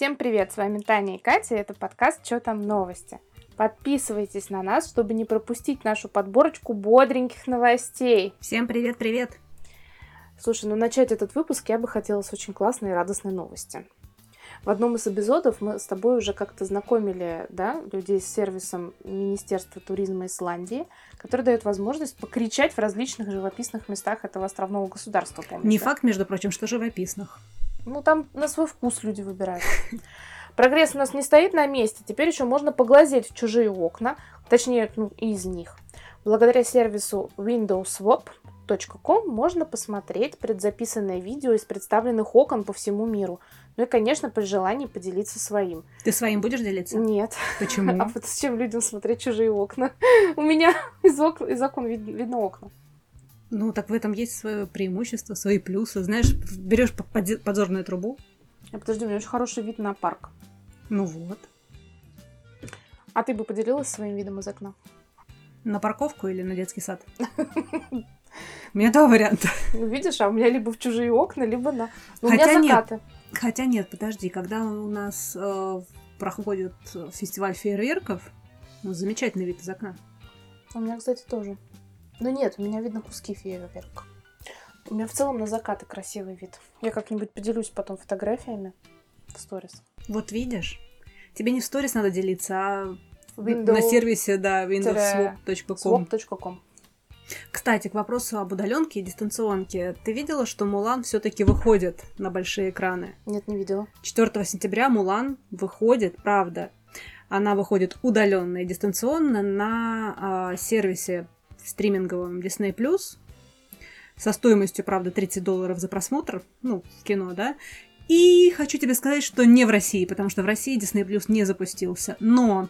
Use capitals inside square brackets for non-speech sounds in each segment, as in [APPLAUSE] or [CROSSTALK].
Всем привет, с вами Таня и Катя, это подкаст «Чё там новости?». Подписывайтесь на нас, чтобы не пропустить нашу подборочку бодреньких новостей. Всем привет-привет! Слушай, ну начать этот выпуск я бы хотела с очень классной и радостной новости. В одном из эпизодов мы с тобой уже как-то знакомили да, людей с сервисом Министерства туризма Исландии, который дает возможность покричать в различных живописных местах этого островного государства. Помнишь, Не да? факт, между прочим, что живописных. Ну, там на свой вкус люди выбирают. Прогресс у нас не стоит на месте. Теперь еще можно поглазеть в чужие окна, точнее, ну, из них. Благодаря сервису windowswap.com можно посмотреть предзаписанное видео из представленных окон по всему миру. Ну и, конечно, при желании поделиться своим. Ты своим будешь делиться? Нет. Почему? [LAUGHS] А вот зачем людям смотреть чужие окна? [LAUGHS] У меня из, ок... из окон вид- видно окна. Ну, так в этом есть свое преимущество, свои плюсы. Знаешь, берешь подзорную трубу. А подожди, у меня очень хороший вид на парк. Ну вот. А ты бы поделилась своим видом из окна? На парковку или на детский сад? [LAUGHS] У меня два варианта. Ну, видишь, а у меня либо в чужие окна, либо на... Ну, у Хотя меня нет. закаты. Хотя нет, подожди, когда у нас э, проходит фестиваль фейерверков, ну, замечательный вид из окна. У меня, кстати, тоже. Ну нет, у меня видно куски фейерверка. У меня в целом на закаты красивый вид. Я как-нибудь поделюсь потом фотографиями в сторис. Вот видишь? Тебе не в сторис надо делиться, а Window- на сервисе, да, windowswap.com. Swap.com. Кстати, к вопросу об удаленке и дистанционке. Ты видела, что Мулан все-таки выходит на большие экраны? Нет, не видела. 4 сентября Мулан выходит, правда. Она выходит удаленно и дистанционно на а, сервисе стриминговом Disney со стоимостью, правда, 30 долларов за просмотр, ну, в кино, да. И хочу тебе сказать, что не в России, потому что в России Disney Plus не запустился. Но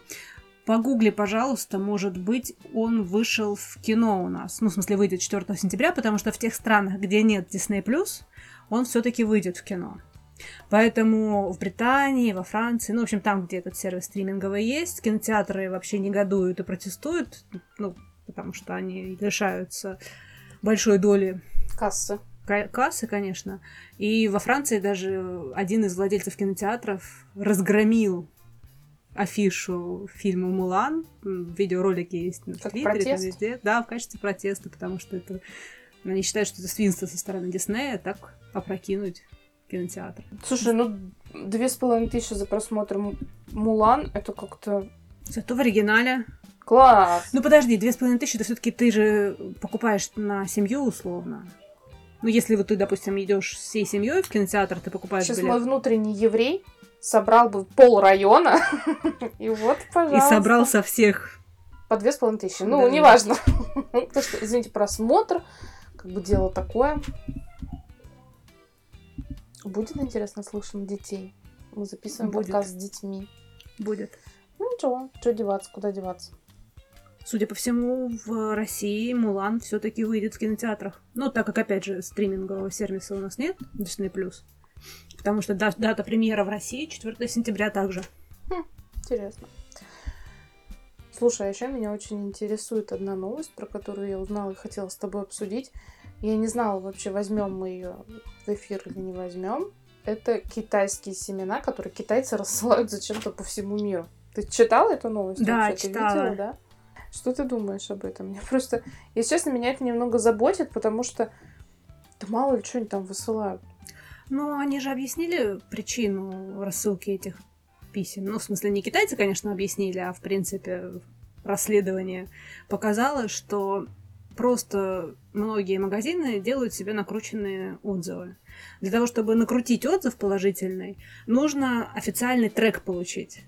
погугли, пожалуйста, может быть, он вышел в кино у нас. Ну, в смысле, выйдет 4 сентября, потому что в тех странах, где нет Disney Plus, он все-таки выйдет в кино. Поэтому в Британии, во Франции, ну, в общем, там, где этот сервис стриминговый есть, кинотеатры вообще негодуют и протестуют, ну, потому что они лишаются большой доли Кассы. ка- кассы, конечно. И во Франции даже один из владельцев кинотеатров разгромил афишу фильма «Мулан». Видеоролики есть в Как Твиттере, там протест? везде. Да, в качестве протеста, потому что это... Они считают, что это свинство со стороны Диснея так опрокинуть кинотеатр. Слушай, ну две с половиной тысячи за просмотр Мулан, это как-то Зато в оригинале... класс. Ну подожди, две с половиной тысячи, это все-таки ты же покупаешь на семью условно. Ну, если вот ты, допустим, идешь всей семьей в кинотеатр, ты покупаешь Сейчас билет мой внутренний еврей собрал бы пол района. [LAUGHS] И вот, и пожалуйста. собрал со всех По две с половиной тысячи. Ну, Да. неважно. Потому что, извините, просмотр, как бы дело такое. Будет интересно слушать детей. Мы записываем Будет. подкаст с детьми. будет. Ну ничего, что деваться, куда деваться. Судя по всему, в России Мулан все-таки выйдет в кинотеатрах. Ну, так как, опять же, стримингового сервиса у нас нет, Disney+. Потому что да- дата премьера в России 4 сентября также. Интересно. Слушай, а еще меня очень интересует одна новость, про которую я узнала и хотела с тобой обсудить. Я не знала вообще, возьмем мы ее в эфир или не возьмем. Это китайские семена, которые китайцы [LAUGHS] рассылают зачем-то по всему миру. Ты читала эту новость? Да, вообще? Ты читала. видела, да? Что ты думаешь об этом? Мне просто, если честно, меня это немного заботит, потому что да мало ли что они там высылают. Ну, они же объяснили причину рассылки этих писем. Ну, в смысле, не китайцы, конечно, объяснили, а, в принципе, расследование показало, что просто многие магазины делают себе накрученные отзывы. Для того, чтобы накрутить отзыв положительный, нужно официальный трек получить.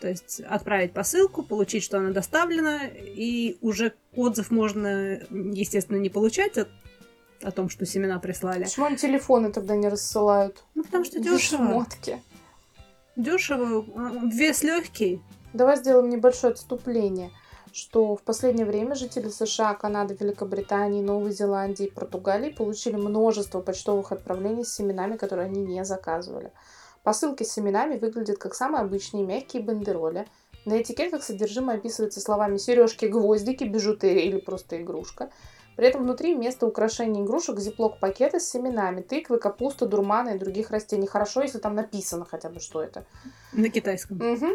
То есть отправить посылку, получить, что она доставлена, и уже отзыв можно, естественно, не получать от- о том, что семена прислали. Почему они телефоны тогда не рассылают? Ну, потому что дешево. шмотке. Дешево, а, вес легкий. Давай сделаем небольшое отступление, что в последнее время жители США, Канады, Великобритании, Новой Зеландии и Португалии получили множество почтовых отправлений с семенами, которые они не заказывали. Посылки с семенами выглядят как самые обычные мягкие бандероли. На этикетках содержимое описывается словами сережки, гвоздики, бижутерия или просто игрушка. При этом внутри вместо украшений игрушек зиплок пакеты с семенами, тыквы, капуста, дурмана и других растений. Хорошо, если там написано хотя бы, что это. На китайском. Угу.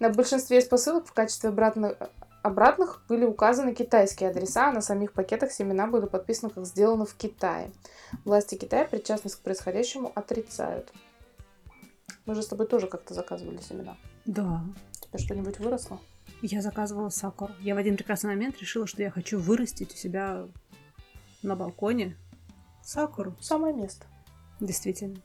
На большинстве из посылок в качестве обратных, обратных были указаны китайские адреса, а на самих пакетах семена были подписаны как сделано в Китае. Власти Китая причастность к происходящему отрицают. Мы же с тобой тоже как-то заказывали семена. Да. У тебя что-нибудь выросло? Я заказывала сакуру. Я в один прекрасный момент решила, что я хочу вырастить у себя на балконе сакуру. Самое место. Действительно.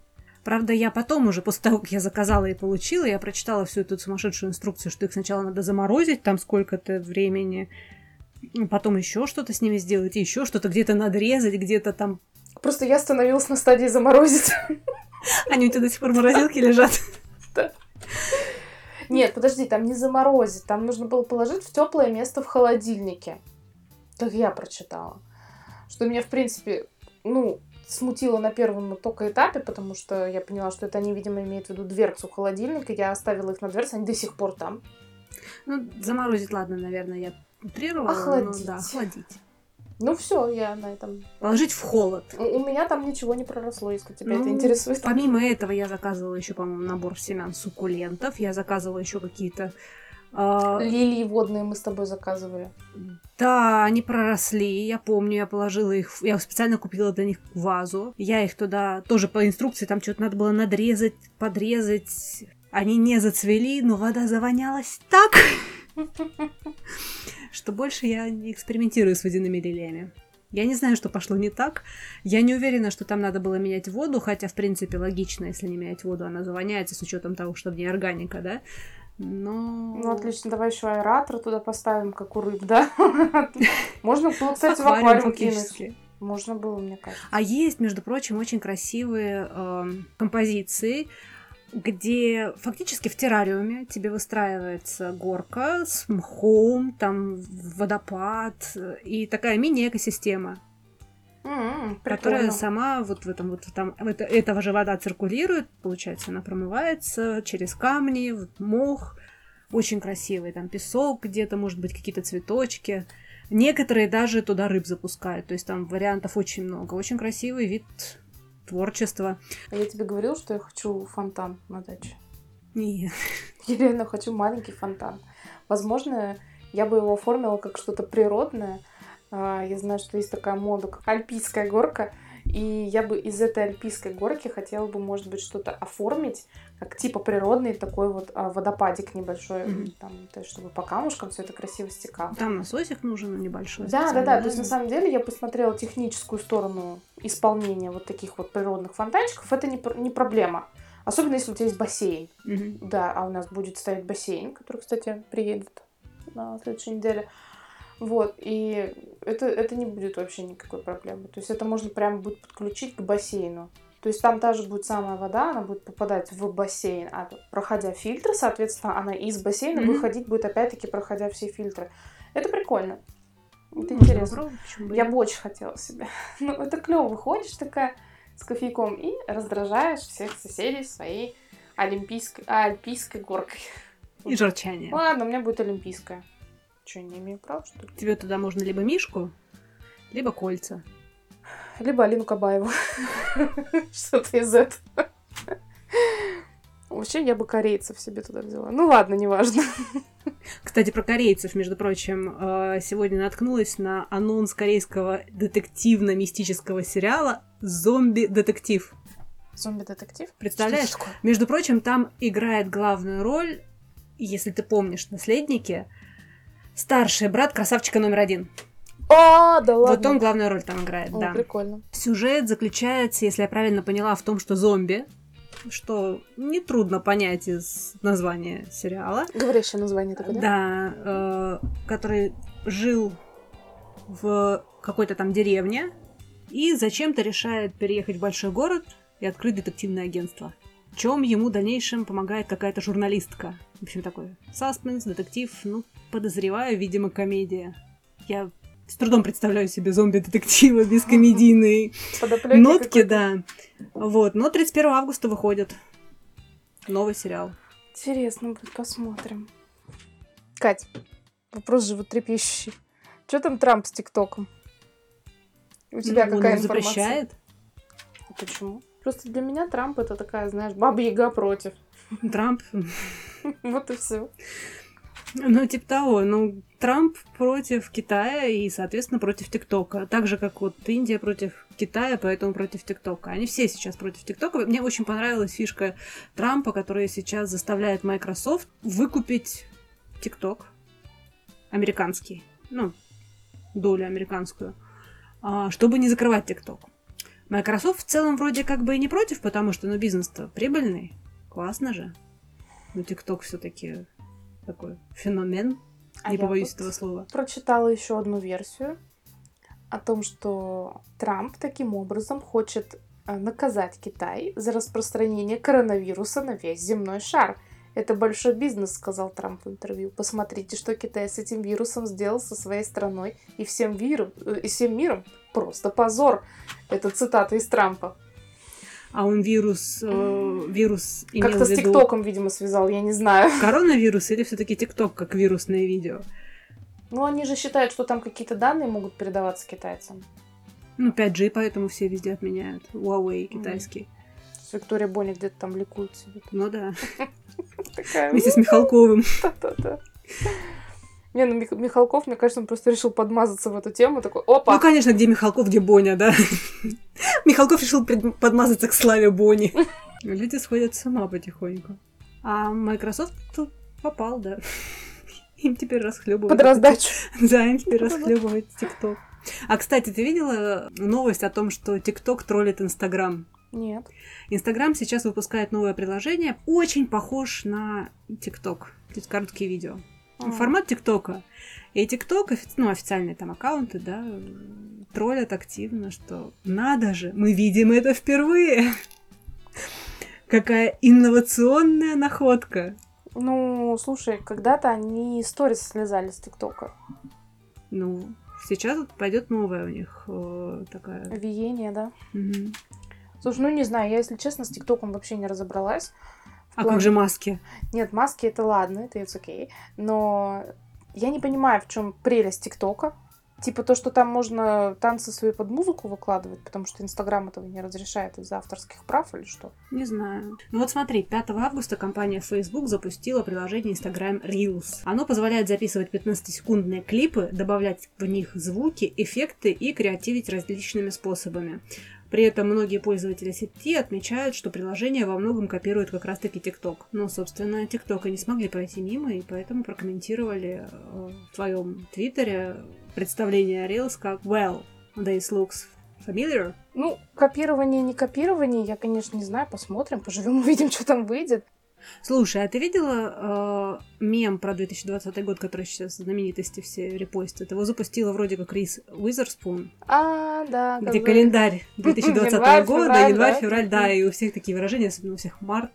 Правда, я потом уже, после того, как я заказала и получила, я прочитала всю эту сумасшедшую инструкцию, что их сначала надо заморозить, там сколько-то времени, потом еще что-то с ними сделать, еще что-то где-то надрезать, где-то там... Просто я остановилась на стадии заморозить. [LAUGHS] Они у тебя до сих пор в морозилке лежат? Нет, подожди, там не заморозить, там нужно было положить в теплое место в холодильнике. Так я прочитала. Что меня, в принципе, ну, смутило на первом только этапе, потому что я поняла, что это они, видимо, имеют в виду дверцу холодильника. Я оставила их на дверце, они до сих пор там. Ну, заморозить, ладно, наверное, я утрировала. Охладить. но да, охладить. Ну все, я на этом. Положить в холод. У у меня там ничего не проросло, если тебя это Ну, интересует. Помимо этого, я заказывала еще, по-моему, набор семян суккулентов. Я заказывала еще какие-то... а, Лилии водные мы с тобой заказывали. Да, они проросли, я помню, я положила их, я специально купила для них вазу. Я их туда тоже по инструкции, там что-то надо было надрезать, подрезать. Они не зацвели, но вода завонялась так, [LAUGHS] что больше я не экспериментирую с водяными лилиями. Я не знаю, что пошло не так. Я не уверена, что там надо было менять воду, хотя, в принципе, логично, если не менять воду, она завоняется с учетом того, что в ней органика, да? Но... Ну, отлично, давай еще аэратор туда поставим, как у рыб, да? [LAUGHS] Можно было, кстати, в Аквариум кинуть. Можно было, мне кажется. А есть, между прочим, очень красивые эм, композиции, где фактически в террариуме тебе выстраивается горка с мхом, там водопад и такая мини-экосистема, М, которая прикольно. сама вот в этом вот там это, этого же вода циркулирует, получается, она промывается через камни, вот мох, очень красивый, там песок где-то, может быть, какие-то цветочки. Некоторые даже туда рыб запускают, то есть там вариантов очень много. Очень красивый вид творчества. А я тебе говорила, что я хочу фонтан на даче. Нет. [LAUGHS] Я реально хочу маленький фонтан. Возможно, я бы его оформила как что-то природное. А, Я знаю, что есть такая мода, как альпийская горка. И я бы из этой альпийской горки хотела бы, может быть, что-то оформить, как типа природный такой вот а, водопадик небольшой, Мгм. там, то есть, чтобы по камушкам все это красиво стекало. Там насосик нужен небольшой. Да, да, да. То есть на самом деле я посмотрела техническую сторону исполнения вот таких вот природных фонтанчиков. Это не, не проблема. Особенно если у тебя есть бассейн. Мгм. Да, а у нас будет стоять бассейн, который, кстати, приедет на следующей неделе. Вот, и это, это не будет вообще никакой проблемы. То есть это можно прямо будет подключить к бассейну. То есть там та же будет самая вода, она будет попадать в бассейн, а проходя фильтры, соответственно, она из бассейна Мгм. выходить будет опять-таки, проходя все фильтры. Это прикольно. Это Можно интересно. бы Я бы очень хотела себе. [LAUGHS] Ну, это клево. Выходишь такая с кофейком и раздражаешь всех соседей своей олимпийской, а, альпийской горкой. И журчание. Ладно, у меня будет олимпийская. Че, не имею права, что ли? Тебе туда можно либо мишку, либо кольца. Либо Алину Кабаеву. [LAUGHS] Что-то из этого. Вообще, я бы корейцев себе туда взяла. Ну ладно, неважно. Кстати, про корейцев, между прочим, э, сегодня наткнулась на анонс корейского детективно-мистического сериала «Зомби-детектив». Зомби-детектив? Представляешь? Что? Между прочим, там играет главную роль, если ты помнишь, наследники, старший брат красавчика номер один. А, да ладно. Вот он главную роль там играет, О, да. прикольно. Сюжет заключается, если я правильно поняла, в том, что зомби, что нетрудно понять из названия сериала, Говорящее название такое, да? да, э, который жил в какой-то там деревне и зачем-то решает переехать в большой город и открыть детективное агентство. Чем ему в дальнейшем помогает какая-то журналистка. В общем, такой саспенс, детектив, ну, подозреваю, видимо, комедия. Я с трудом представляю себе зомби-детектива без комедийной [LAUGHS] Подоплёки нотки, да. Вот, но 31 августа выходит новый сериал. Интересно будет, посмотрим. Кать, вопрос животрепещущий. Что там Трамп с ТикТоком? У тебя Ну, он какая его информация? запрещает. Почему? Просто для меня Трамп это такая, знаешь, баба-яга против. [LAUGHS] Трамп. [LAUGHS] Вот и все. Ну, типа того. Ну, Трамп против Китая и, соответственно, против ТикТока. Так же, как вот Индия против Китая, поэтому против ТикТока. Они все сейчас против ТикТока. Мне очень понравилась фишка Трампа, которая сейчас заставляет Microsoft выкупить ТикТок. Американский. Ну, долю американскую. а, чтобы не закрывать ТикТок. Microsoft в целом вроде как бы и не против, потому что, ну, бизнес-то прибыльный. Классно же. Но ТикТок все-таки такой феномен. А не побоюсь этого слова. Прочитала еще одну версию о том, что Трамп таким образом хочет э, наказать Китай за распространение коронавируса на весь земной шар. Это большой бизнес, сказал Трамп в интервью. Посмотрите, что Китай с этим вирусом сделал со своей страной и всем, виру- э, и всем миром. Просто позор. Это цитата из Трампа. А он вирус, э, вирус имел Как-то с ТикТоком, видимо, связал, я не знаю. [LAUGHS] коронавирус или все-таки ТикТок как вирусное видео? Ну, они же считают, что там какие-то данные могут передаваться китайцам. Ну, 5G, поэтому все везде отменяют. Huawei китайский. Виктория Боня где-то там ликует себе. Ну да. [LAUGHS] Такая, Вместе с Михалковым. [LAUGHS] Да-да-да. Не, ну Мих- Михалков, мне кажется, он просто решил подмазаться в эту тему. Такой, опа! Ну, конечно, где Михалков, где Боня, да? [LAUGHS] Михалков решил подмазаться к славе Бони. Люди сходят с ума потихоньку. А Microsoft тут попал, да. Им теперь расхлебывают. под раздачу. Да, им теперь расхлебывает ТикТок. А, кстати, ты видела новость о том, что ТикТок троллит Инстаграм? Нет. Инстаграм сейчас выпускает новое приложение, очень похож на ТикТок. То есть короткие видео. А. Формат ТикТока. И ТикТок, ну, официальные там аккаунты, да, троллят активно, что надо же, мы видим это впервые. [LAUGHS] Какая инновационная находка. Ну, слушай, когда-то они сторис слезали с ТикТока. Ну, сейчас вот пойдет новая у них э, такая. Виение, да. Мгм. Слушай, ну не знаю, я, если честно, с ТикТоком вообще не разобралась. А плане- как же маски? Нет, маски это ладно, это it's окей. Но я не понимаю, в чем прелесть ТикТока. Типа то, что там можно танцы свои под музыку выкладывать, потому что Инстаграм этого не разрешает из-за авторских прав или что? Не знаю. Ну вот смотри, 5 августа компания Facebook запустила приложение Instagram Reels. Оно позволяет записывать 15-секундные клипы, добавлять в них звуки, эффекты и креативить различными способами. При этом многие пользователи сети отмечают, что приложение во многом копирует как раз-таки TikTok. Но, собственно, TikTok и не смогли пройти мимо, и поэтому прокомментировали э, в твоем твиттере представление Reels как «Well, this looks familiar». Ну, копирование, не копирование, я, конечно, не знаю, посмотрим, поживем, [LAUGHS] увидим, что там выйдет. Слушай, а ты видела э, мем про 2020 год, который сейчас знаменитости все репостят? Его запустила вроде как Рис Уизерспун, А, да. где календарь [LAUGHS] 2020 Январь, года, февраль, январь, да? февраль, да, и у всех такие выражения, особенно у всех март.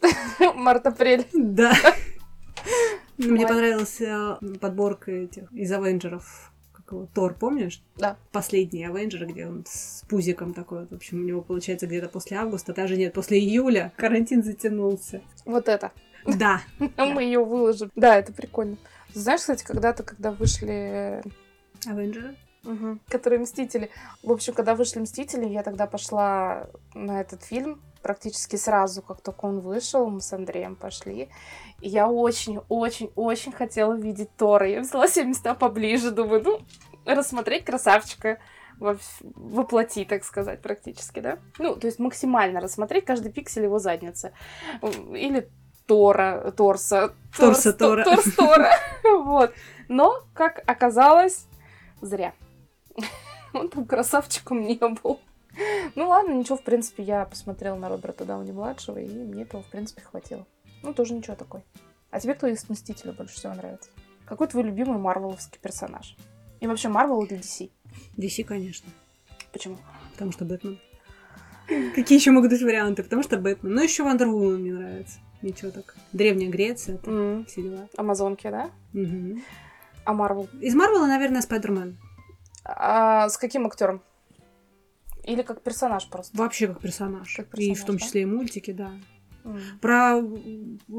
[LAUGHS] Март-апрель. Да. [LAUGHS] Мне Май. понравился подборка этих из Авенджеров. Его, Тор, помнишь? Да. Последний Авенджер, где он с пузиком такой. вот. В общем, у него получается где-то после августа, даже нет, после июля карантин затянулся. Вот это. Да. [LAUGHS] Мы ее выложим. Да, это прикольно. Знаешь, кстати, когда-то, когда вышли Авенджеры? Мгм. Которые Мстители. В общем, когда вышли Мстители, я тогда пошла на этот фильм практически сразу, как только он вышел, мы с Андреем пошли. И я очень-очень-очень хотела видеть Тора. Я взяла себе места поближе, думаю, ну, рассмотреть красавчика во, воплоти, так сказать, практически, да? Ну, то есть максимально рассмотреть каждый пиксель его задницы. Или Тора, Торса. Торса Торс- Тора. Торс Тора. [LAUGHS] Вот. Но, как оказалось, зря. [LAUGHS] Он там красавчиком не был. [LAUGHS] Ну ладно, ничего, в принципе, я посмотрела на Роберта Дауни-младшего, и мне этого, в принципе, хватило. Ну, тоже ничего такой. А тебе кто из Мстителей больше всего нравится? Какой твой любимый марвеловский персонаж? И вообще, Марвел или DC? DC, конечно. Почему? Потому что Бэтмен. [LAUGHS] Какие еще могут быть варианты? Потому что Бэтмен. Ну, еще Wonder Woman мне нравится. Ничего так. Древняя Греция, там М, все дела. Амазонки, да? Мгм. А Марвел? Из Марвела, наверное, Spider-Man. А с каким актером? Или как персонаж просто? Вообще как персонаж. Как и персонаж, в том да? числе и мультики, да. М. Про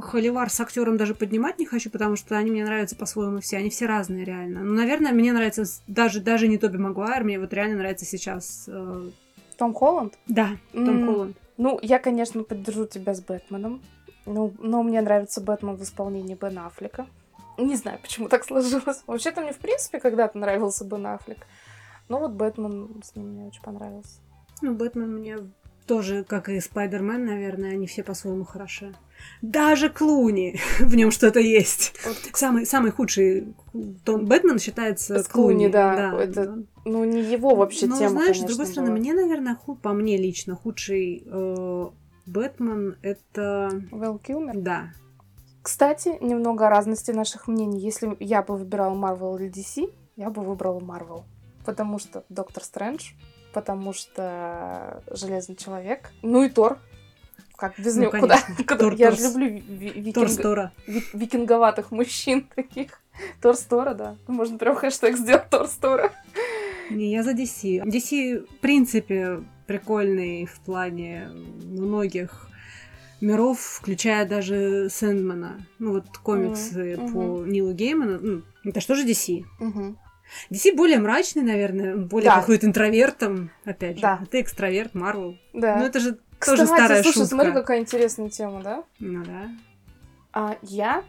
Холивар с актером даже поднимать не хочу, потому что они мне нравятся по-своему все. Они все разные, реально. Ну, наверное, мне нравится даже, даже не Тоби Магуайр, мне вот реально нравится сейчас... э, Том Холланд? Да, Том. Холланд. Ну, я, конечно, поддержу тебя с Бэтменом. Ну, но мне нравится Бэтмен в исполнении Бен Аффлека. Не знаю, почему так сложилось. Вообще-то мне, в принципе, когда-то нравился Бен Аффлек. Но вот Бэтмен с ним мне очень понравился. Ну, Бэтмен мне тоже, как и Спайдермен, наверное, они все по-своему хороши. Даже Клуни, [LAUGHS] в нем что-то есть. Вот, Самый, самый худший Том Бэтмен считается С Клуни, Клуни. да, это ну, не его вообще Но тема, знаешь, с конечно, другой стороны, была. мне, наверное, ху- по мне лично худший э, Бэтмен это... Вэл Килмер. Да. Кстати, немного о разности наших мнений. Если я бы выбирала Marvel или DC, я бы выбрала Marvel. Потому что Доктор Стрэндж, потому что Железный Человек, ну и Тор. Как без Ну, него? Куда? [LAUGHS] Тор- я же люблю викинг- викинговатых мужчин [LAUGHS] таких. Тор Стора, да. Можно прям хэштег сделать Тор Стора. Не, я за DC. DC, в принципе, прикольный в плане многих миров, включая даже Сэндмана. Ну, вот комиксы Мгм, по Нилу Гейману. Ну, это что же DC? Мгм. DC более мрачный, наверное, более Да. какой-то интровертом, опять же. Да. А ты экстраверт, Марвел. Да. Ну, это же Кстати, тоже старая слушай, шутка. смотри, какая интересная тема, да? Ну да. А я,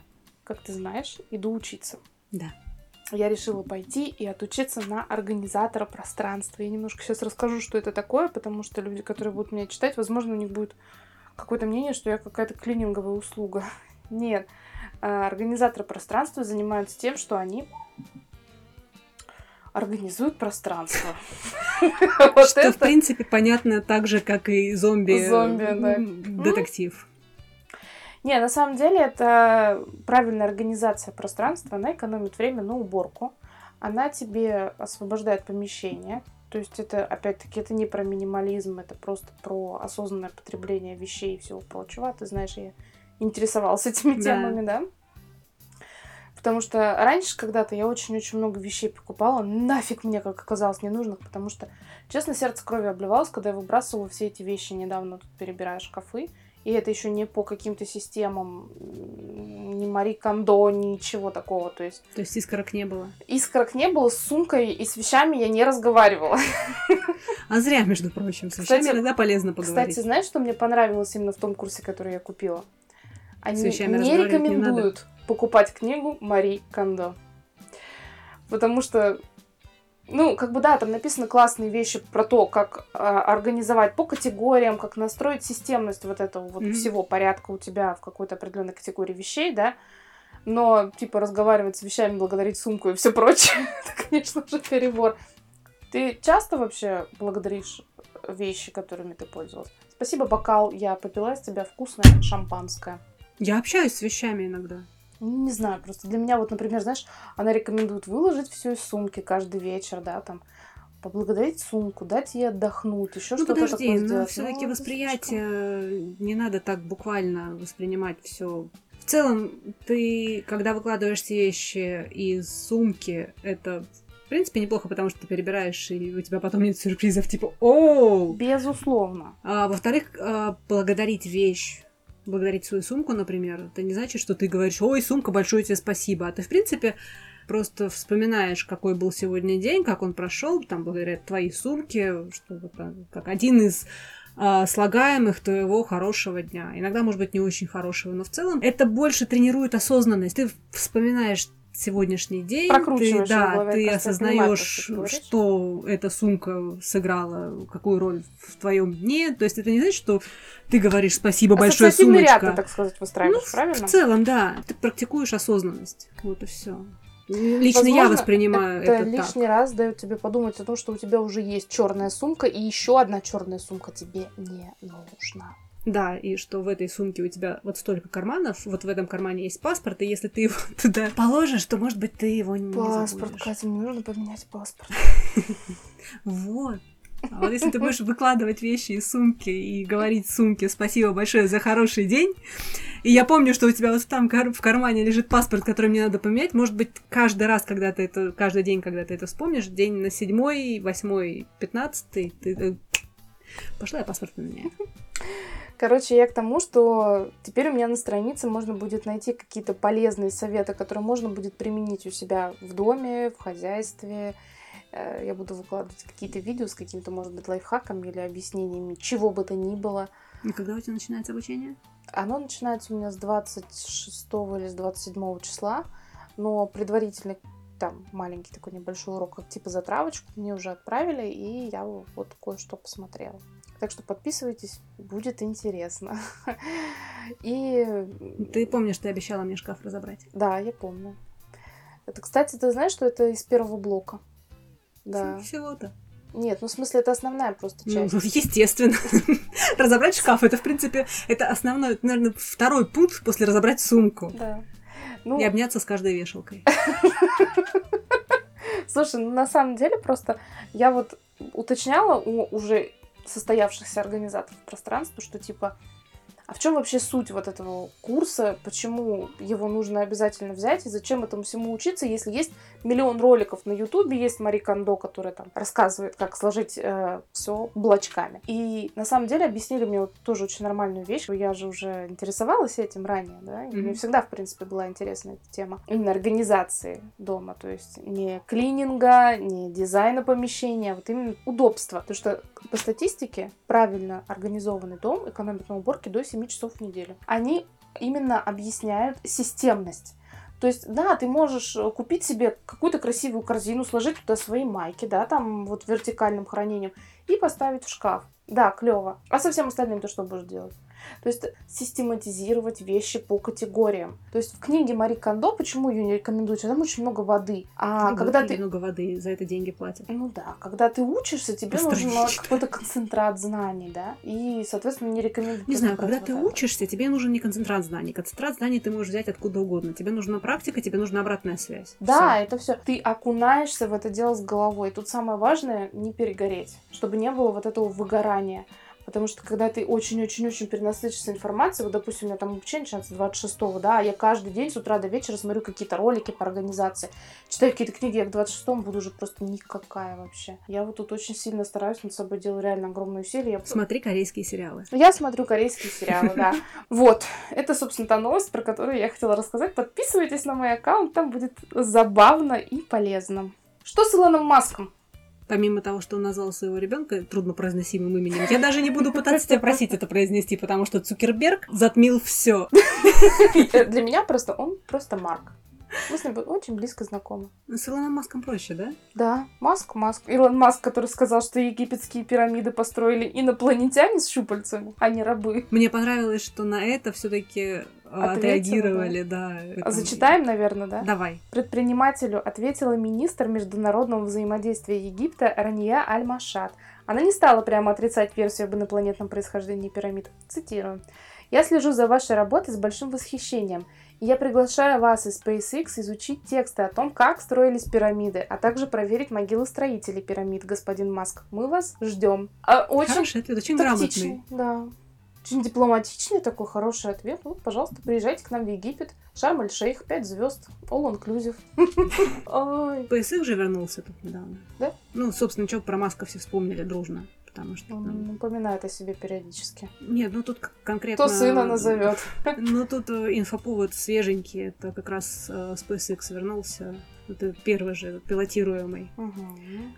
как ты знаешь, иду учиться. Да. Я решила пойти и отучиться на организатора пространства. Я немножко сейчас расскажу, что это такое, потому что люди, которые будут меня читать, возможно, у них будет какое-то мнение, что я какая-то клининговая услуга. [LAUGHS] Нет. А, Организаторы пространства занимаются тем, что они организуют пространство. [LAUGHS] Что, в принципе, понятно так же, как и зомби, Зомби, да. м, детектив. Не, на самом деле это правильная организация пространства, она экономит время на уборку, она тебе освобождает помещение, то есть это, опять-таки, это не про минимализм, это просто про осознанное потребление вещей и всего прочего. А Ты знаешь, я интересовалась этими Да. темами, да? Потому что раньше когда-то я очень-очень много вещей покупала, нафиг мне, как оказалось, ненужных, потому что, честно, сердце крови обливалось, когда я выбрасывала все эти вещи недавно, тут перебирая шкафы, и это еще не по каким-то системам, ни Мари Кондо, ничего такого. То есть То есть искорок не было. искорок не было, с сумкой и с вещами я не разговаривала. А зря, между прочим. С вещами иногда полезно поговорить. Кстати, знаешь, что мне понравилось именно в том курсе, который я купила? Они не не рекомендуют покупать книгу Мари Кондо. Потому что, ну, как бы да, там написаны классные вещи про то, как а, организовать по категориям, как настроить системность вот этого вот Мгм. всего порядка у тебя в какой-то определенной категории вещей, да. Но, типа, разговаривать с вещами, благодарить сумку и все прочее, [LAUGHS] это, конечно же, перебор. Ты часто вообще благодаришь вещи, которыми ты пользовалась? Спасибо, бокал, я попила из тебя вкусное шампанское. Я общаюсь с вещами иногда. Ну, Не знаю, просто для меня вот, например, знаешь, она рекомендует выложить все из сумки каждый вечер, да, там, поблагодарить сумку, дать ей отдохнуть, еще Ну что-то подожди, такое но сделать. все-таки Ну, восприятие не надо так буквально воспринимать все. В целом, ты, когда выкладываешь вещи из сумки, это в принципе неплохо, потому что ты перебираешь, и у тебя потом нет сюрпризов типа «О!». слишком. Безусловно. А, во-вторых, а, благодарить вещь, благодарить свою сумку, например, это не значит, что ты говоришь «Ой, сумка, большое тебе спасибо», а ты, в принципе, просто вспоминаешь, какой был сегодня день, как он прошел, там, благодаря твоей сумке, что так, как один из а, слагаемых твоего хорошего дня. Иногда, может быть, не очень хорошего, но в целом это больше тренирует осознанность. Ты вспоминаешь сегодняшний день, ты, да, голове, ты я осознаешь, что эта сумка сыграла, какую роль в твоем дне. То есть это не значит, что ты говоришь спасибо большое, Ассоциативный ряд сумочка. ты, так сказать, выстраиваешь, Ну, правильно? В целом, да. Ты практикуешь осознанность. Вот и все. Лично я Возможно, воспринимаю это, это, лишний так. раз дает тебе подумать о том, что у тебя уже есть черная сумка, и еще одна черная сумка тебе не нужна. Да, и что в этой сумке у тебя вот столько карманов, вот в этом кармане есть паспорт, и если ты его [LAUGHS] туда положишь, то, может быть, ты его не Паспорт, забудешь. Катя, мне нужно поменять паспорт. [LAUGHS] Вот. А вот если ты будешь выкладывать вещи из сумки и говорить сумке спасибо большое за хороший день, и я помню, что у тебя вот там в кармане лежит паспорт, который мне надо поменять, может быть, каждый раз, когда ты это, каждый день, когда ты это вспомнишь, день на седьмой, восьмой, пятнадцатый, ты э, пошла я паспорт поменяю. Короче, я к тому, что теперь у меня на странице можно будет найти какие-то полезные советы, которые можно будет применить у себя в доме, в хозяйстве. Э, я буду выкладывать какие-то видео с какими-то, может быть, лайфхаками или объяснениями, чего бы то ни было. И когда у тебя начинается обучение? Оно начинается у меня с 26 или с 27 числа, но предварительный там маленький такой небольшой урок, как типа затравочку, мне уже отправили, и я вот кое-что посмотрела. Так что подписывайтесь, будет интересно. [LAUGHS] И... Ты помнишь, ты обещала мне шкаф разобрать? Да, я помню. Это, кстати, ты знаешь, что это из первого блока? Да. Всего-то. Нет, ну в смысле это основная просто Ну, часть. [LAUGHS] естественно. [LAUGHS] разобрать шкаф, это, в принципе, это основной, это, наверное, второй пункт после разобрать сумку. Да. Ну, И обняться с каждой вешалкой. слушай, ну на самом деле просто я вот уточняла у уже состоявшихся организаторов пространства, что типа, а в чем вообще суть вот этого курса, почему его нужно обязательно взять и зачем этому всему учиться, если есть миллион роликов на Ютубе, есть Мари Кондо, которая там рассказывает, как сложить все блочками. И на самом деле объяснили мне вот тоже очень нормальную вещь. Я же уже интересовалась этим ранее, да, и Мгм. мне всегда, в принципе, была интересна эта тема. Именно организации дома, то есть не клининга, не дизайна помещения, а вот именно удобства. Потому что по статистике правильно организованный дом экономит на уборке до 7 часов в неделю. Они именно объясняют системность. То есть, да, ты можешь э, купить себе какую-то красивую корзину, сложить туда свои майки, да, там вот вертикальным хранением, и поставить в шкаф. Да, клево. А со всем остальным ты что будешь делать? То есть систематизировать вещи по категориям. То есть в книге Мари Кондо, почему ее не рекомендуют? Там очень много воды. А Ну, когда ты... много воды, за это деньги платят. Ну да, когда ты учишься, тебе нужен какой-то концентрат знаний, да, и, соответственно, не рекомендую. Не знаю, когда вот ты это. учишься, тебе нужен не концентрат знаний. Концентрат знаний ты можешь взять откуда угодно. Тебе нужна практика, тебе нужна обратная связь. Да, Всё. это все. Ты окунаешься в это дело с головой. Тут самое важное не перегореть, чтобы не было вот этого выгорания. Потому что когда ты очень-очень-очень перенасытишься информацией, вот, допустим, у меня там обучение начинается 26-го, да, а я каждый день с утра до вечера смотрю какие-то ролики по организации, читаю какие-то книги, я к 26-му буду уже просто никакая вообще. Я вот тут очень сильно стараюсь над собой, делаю реально огромные усилия. Я Смотри корейские сериалы. я смотрю корейские сериалы, да. [LAUGHS] Вот. Это, собственно, та новость, про которую я хотела рассказать. Подписывайтесь на мой аккаунт, там будет забавно и полезно. Что с Илоном Маском? Помимо того, что он назвал своего ребенка труднопроизносимым именем, я даже не буду пытаться тебя просить это произнести, потому что Цукерберг затмил все. [LAUGHS] Для меня просто он просто Марк. Мы с ним очень близко знакомы. С Илоном Маском проще, да? Да, Маск, Маск. Илон Маск, который сказал, что египетские пирамиды построили инопланетяне с щупальцами, а не рабы. Мне понравилось, что на это все-таки отреагировали, да. А зачитаем, наверное, да? Давай. Предпринимателю ответила министр международного взаимодействия Египта Рания Аль-Машад. Она не стала прямо отрицать версию об инопланетном происхождении пирамид. Цитирую. «Я слежу за вашей работой с большим восхищением. И я приглашаю вас из SpaceX изучить тексты о том, как строились пирамиды, а также проверить могилы строителей пирамид, господин Маск. Мы вас ждем». А, очень Хороший ответ, очень тактичный, грамотный. да. Очень дипломатичный такой хороший ответ. Ну, пожалуйста, приезжайте к нам в Египет. Шарм-эль-Шейх, 5 звезд, all inclusive. [LAUGHS] PSX же вернулся тут недавно. Да? Ну, собственно, что про Маска все вспомнили дружно. Потому что... Он напоминает о себе периодически. Нет, ну тут конкретно... Кто сына назовет? [LAUGHS] Ну, тут э, инфоповод свеженький. Это как раз э, SpaceX вернулся. Это первый же пилотируемый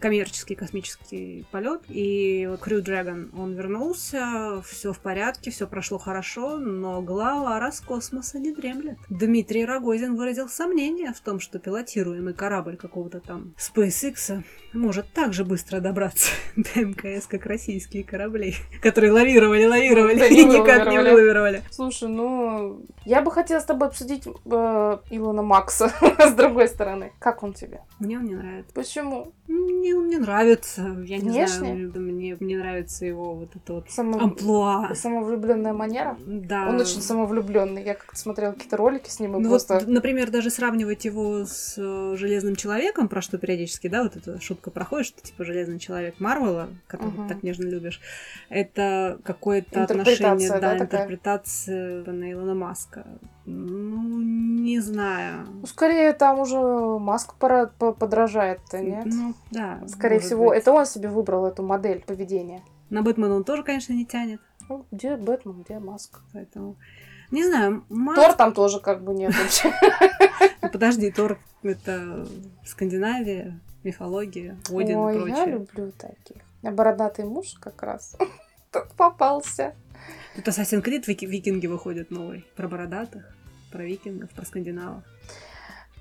коммерческий космический полет. И вот Crew Dragon, он вернулся, все в порядке, все прошло хорошо, но глава Роскосмоса не дремлет. Дмитрий Рогозин выразил сомнение в том, что пилотируемый корабль какого-то там SpaceX может так же быстро добраться [LAUGHS] до МКС, как российские корабли, которые лавировали, лавировали Да и никак не вылавировали. Слушай, ну, я бы хотела с тобой обсудить э, Илона Макса [LAUGHS] с другой стороны. Как он тебе? Мне он не нравится. Почему? Мне он не нравится. Я не Внешне? знаю, мне, мне нравится его вот это вот Само... амплуа. Самовлюбленная манера? Да. Он очень самовлюбленный. Я как-то смотрела какие-то ролики с ним и Ну просто... вот, например, даже сравнивать его с э, Железным Человеком, про что периодически, да, вот эта шутка проходит, что типа Железный Человек Марвела, которого Мгм. ты так нежно любишь, это какое-то отношение, да, да, интерпретация на Илона Маска. Ну, не знаю. Ну, скорее, там уже Маск пора- по- подражает-то, нет? Ну, да. Скорее всего, быть. это он себе выбрал эту модель поведения. На Бэтмена он тоже, конечно, не тянет. Ну, где Бэтмен, где Маск? Поэтому, не знаю, Маск... Тор там тоже как бы нет вообще. Ну, Подожди, Тор — это Скандинавия, мифология, Один Ой, и я прочее. люблю таких. А бородатый муж как раз [LAUGHS] попался. Тут Assassin's Creed вики- викинги выходят новый. Про бородатых, про викингов, про скандинавов.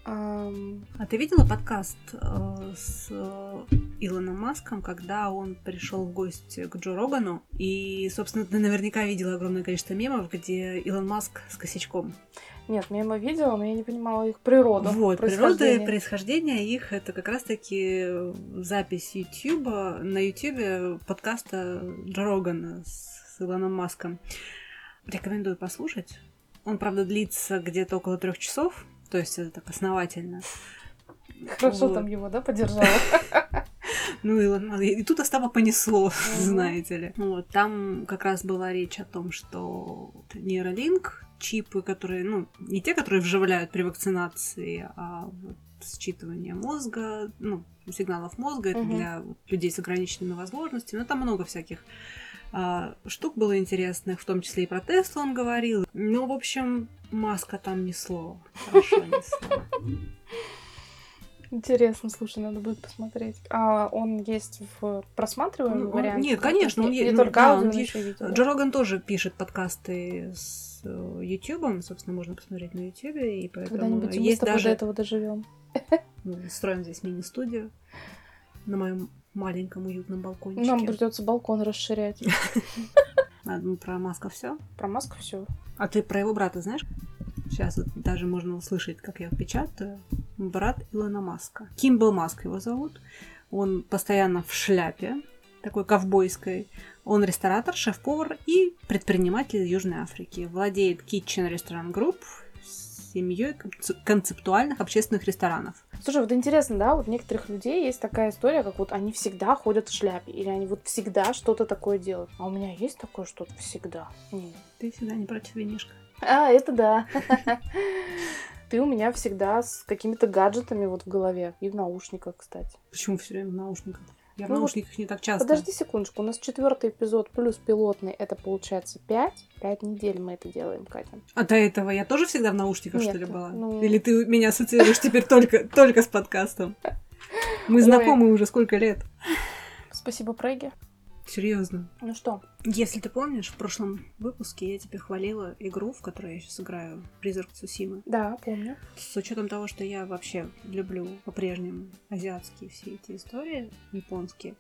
Ам, А ты видела подкаст э, с э, Илоном Маском, когда он пришел в гости к Джо Рогану? И, собственно, ты наверняка видела огромное количество мемов, где Илон Маск с косячком. Нет, мимо видела, но я не понимала их природу. Вот, природа и происхождение. происхождение их это как раз-таки запись Ютуба на Ютубе подкаста Джо Рогана с Илоном Маском. Рекомендую послушать. Он, правда, длится где-то около трех часов, то есть это так основательно. Хорошо Вот. там его, да, поддержала? [LAUGHS] Ну, Илон и тут Остапа понесло, [LAUGHS] знаете ли. Вот, там как раз была речь о том, что нейролинк, чипы, которые, ну, не те, которые вживляют при вакцинации, а вот считывание мозга, ну, сигналов мозга, это для людей с ограниченными возможностями. Ну, там много всяких штук было интересных, в том числе и про Теслу он говорил. Ну, в общем, маска там ни слова. Хорошо несло. Интересно, слушай, надо будет посмотреть. А он есть в просматриваемом Ну, он- варианте? нет, конечно, он не, е- не ну, только да, аудио, он но е- еще и видео. Джо Роган тоже пишет подкасты с Ютубом, собственно, можно посмотреть на Ютубе, и поэтому Когда-нибудь и мы с есть тобой до даже... этого доживем. Мы [LAUGHS] строим здесь мини-студию на моем маленьком уютном балкончике. Нам придется балкон расширять. [LAUGHS] Про Маска все. Про маску все. А ты про его брата знаешь? Сейчас вот даже можно услышать, как я печатаю. Брат Илона Маска. Кимбл Маск его зовут. Он постоянно в шляпе, такой ковбойской. Он ресторатор, шеф-повар и предприниматель Южной Африки. Владеет Kitchen Restaurant Group семьей концеп- концептуальных общественных ресторанов. Слушай, вот интересно, да, вот у некоторых людей есть такая история, как вот они всегда ходят в шляпе, или они вот всегда что-то такое делают. А у меня есть такое что-то всегда? Нет. Ты всегда не против винишка. А, это да. [LAUGHS] Ты у меня всегда с какими-то гаджетами вот в голове. И в наушниках, кстати. Почему все время в наушниках? Я в Ну, наушниках не так часто. Подожди секундочку, у нас четвертый эпизод плюс пилотный, это получается пять. Пять недель мы это делаем, Катя. А до этого я тоже всегда в наушниках, Нет, что ли, была? ну- Или ты меня ассоциируешь теперь только, только с подкастом? Мы знакомы уже сколько лет. Спасибо, Преги. Серьезно. Ну что, Если ты помнишь, в прошлом выпуске я тебе хвалила игру, в которой я сейчас играю, Призрак Цусимы. да, помню. С учетом того, что я вообще люблю по-прежнему азиатские все эти истории, японские,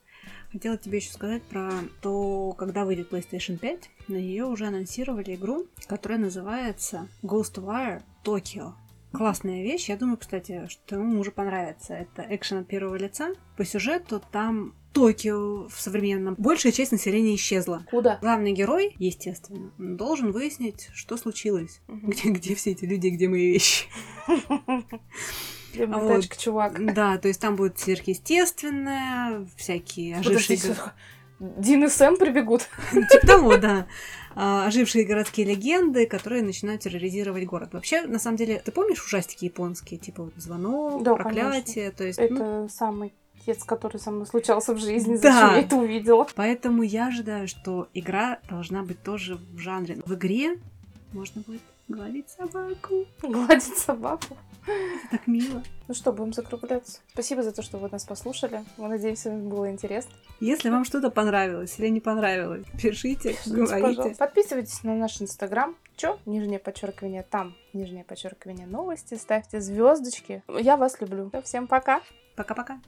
хотела тебе еще сказать про то, когда выйдет PlayStation 5, на нее уже анонсировали игру, которая называется Ghostwire Tokyo. Классная вещь. Я думаю, кстати, что ему уже понравится. Это экшен от первого лица. По сюжету там Токио в современном. Большая часть населения исчезла. Куда? Главный герой, естественно, должен выяснить, что случилось. Мгм. Где, где все эти люди, где мои вещи. Моя Вот. тачка, чувак? Да, то есть там будет сверхъестественное, всякие ожившие... Дин и Сэм прибегут. [LAUGHS] Типа того, да. А, Ожившие городские легенды, которые начинают терроризировать город. Вообще, на самом деле, ты помнишь ужастики японские, типа вот звонок, Да, проклятие, то есть, ну, Это самый отец, который со мной случался в жизни, Да. зачем я это увидела. поэтому я ожидаю, что игра должна быть тоже в жанре. В игре можно будет гладить собаку. Гладить собаку. Это так мило. Ну что, будем закругляться. Спасибо за то, что вы нас послушали. Мы надеемся, вам было интересно. Если вам что-то понравилось или не понравилось, пишите, Пишите, говорите. пожалуйста. Подписывайтесь на наш инстаграм. Чё? Нижнее подчеркивание там. Нижнее подчеркивание новости. Ставьте звездочки. Я вас люблю. Всем пока. Пока-пока.